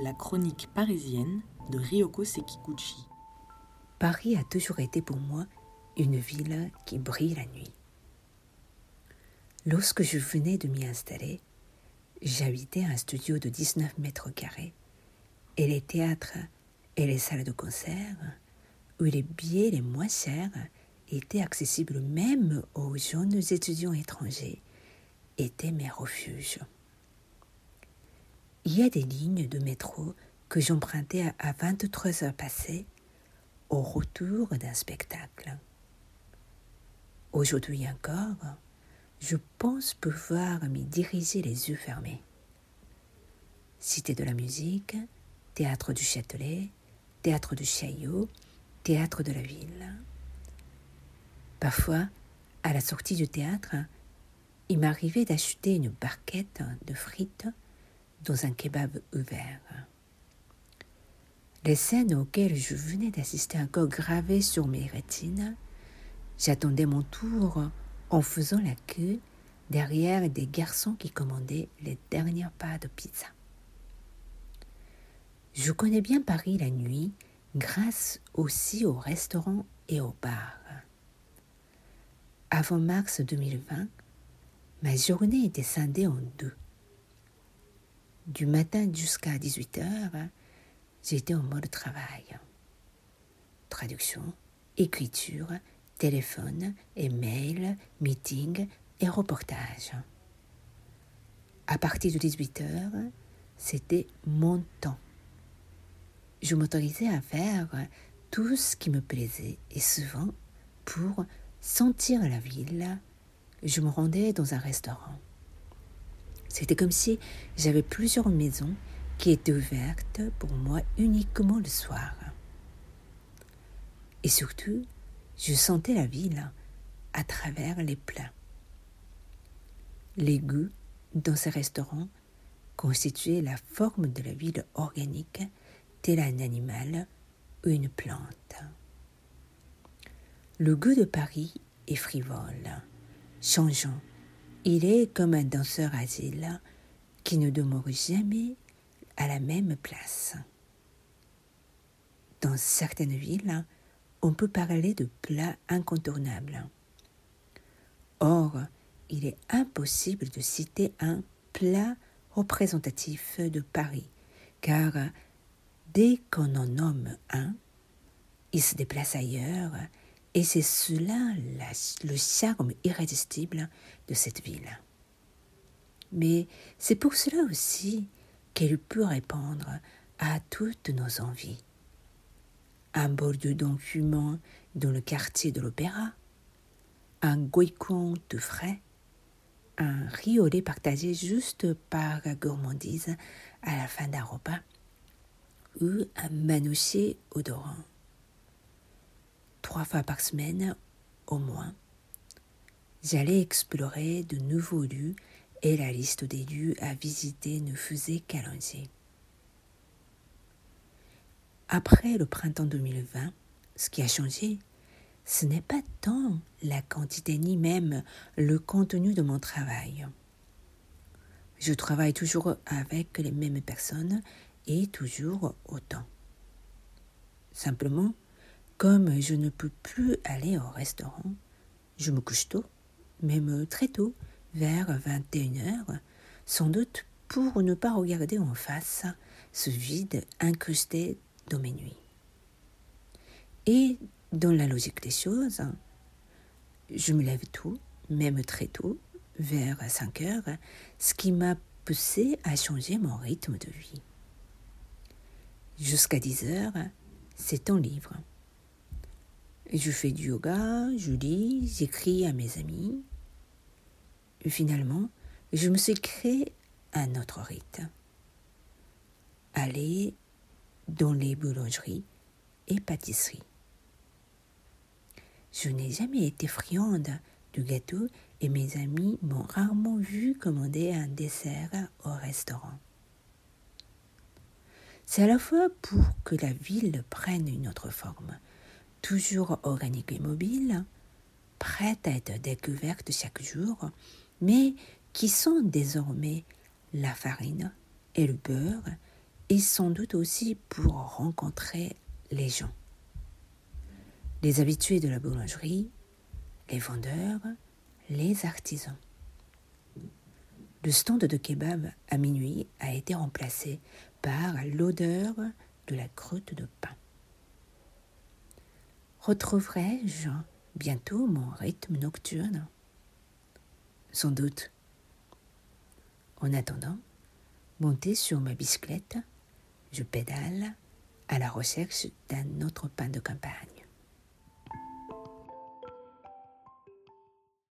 La chronique parisienne de Ryoko Sekiguchi. Paris a toujours été pour moi une ville qui brille la nuit. Lorsque je venais de m'y installer, j'habitais un studio de 19 mètres carrés et les théâtres et les salles de concert où les billets les moins chers étaient accessibles même aux jeunes étudiants étrangers étaient mes refuges. Des lignes de métro que j'empruntais à 23 heures passées au retour d'un spectacle. Aujourd'hui encore, je pense pouvoir m'y diriger les yeux fermés. Cité de la musique, théâtre du Châtelet, théâtre du Chaillot, théâtre de la ville. Parfois, à la sortie du théâtre, il m'arrivait d'acheter une barquette de frites dans un kebab ouvert. Les scènes auxquelles je venais d'assister encore gravées sur mes rétines, j'attendais mon tour en faisant la queue derrière des garçons qui commandaient les dernières pas de pizza. Je connais bien Paris la nuit grâce aussi aux restaurants et aux bars. Avant mars 2020, ma journée était scindée en deux. Du matin jusqu'à 18 heures, j'étais en mode travail. Traduction, écriture, téléphone, email, meeting et reportage. À partir de 18 heures, c'était mon temps. Je m'autorisais à faire tout ce qui me plaisait et souvent, pour sentir la ville, je me rendais dans un restaurant. C'était comme si j'avais plusieurs maisons qui étaient ouvertes pour moi uniquement le soir. Et surtout, je sentais la ville à travers les plats. Les goûts dans ces restaurants constituaient la forme de la ville organique, tel un animal ou une plante. Le goût de Paris est frivole, changeant, il est comme un danseur asile qui ne demeure jamais à la même place. Dans certaines villes, on peut parler de plats incontournables. Or, il est impossible de citer un plat représentatif de Paris, car dès qu'on en nomme un, il se déplace ailleurs et c'est cela le charme irrésistible de cette ville. Mais c'est pour cela aussi qu'elle peut répondre à toutes nos envies. Un bol de dents fumant dans le quartier de l'opéra, un goïcon de frais, un riolet partagé juste par gourmandise à la fin d'un repas, ou un manouché odorant trois fois par semaine au moins. J'allais explorer de nouveaux lieux et la liste des lieux à visiter ne faisait qu'allonger. Après le printemps 2020, ce qui a changé, ce n'est pas tant la quantité ni même le contenu de mon travail. Je travaille toujours avec les mêmes personnes et toujours autant. Simplement, comme je ne peux plus aller au restaurant, je me couche tôt, même très tôt, vers 21h, sans doute pour ne pas regarder en face ce vide incrusté dans mes nuits. Et dans la logique des choses, je me lève tôt, même très tôt, vers 5 heures, ce qui m'a poussé à changer mon rythme de vie. Jusqu'à 10 heures, c'est un livre. Je fais du yoga, je lis, j'écris à mes amis. Finalement, je me suis créé un autre rite. Aller dans les boulangeries et pâtisseries. Je n'ai jamais été friande du gâteau et mes amis m'ont rarement vu commander un dessert au restaurant. C'est à la fois pour que la ville prenne une autre forme, toujours organique et mobile, prête à être découverte chaque jour, mais qui sont désormais la farine et le beurre et sans doute aussi pour rencontrer les gens. Les habitués de la boulangerie, les vendeurs, les artisans. Le stand de kebab à minuit a été remplacé par l'odeur de la croûte de pain. Retrouverai-je bientôt mon rythme nocturne? Sans doute. En attendant, monté sur ma bicyclette, je pédale à la recherche d'un autre pain de campagne.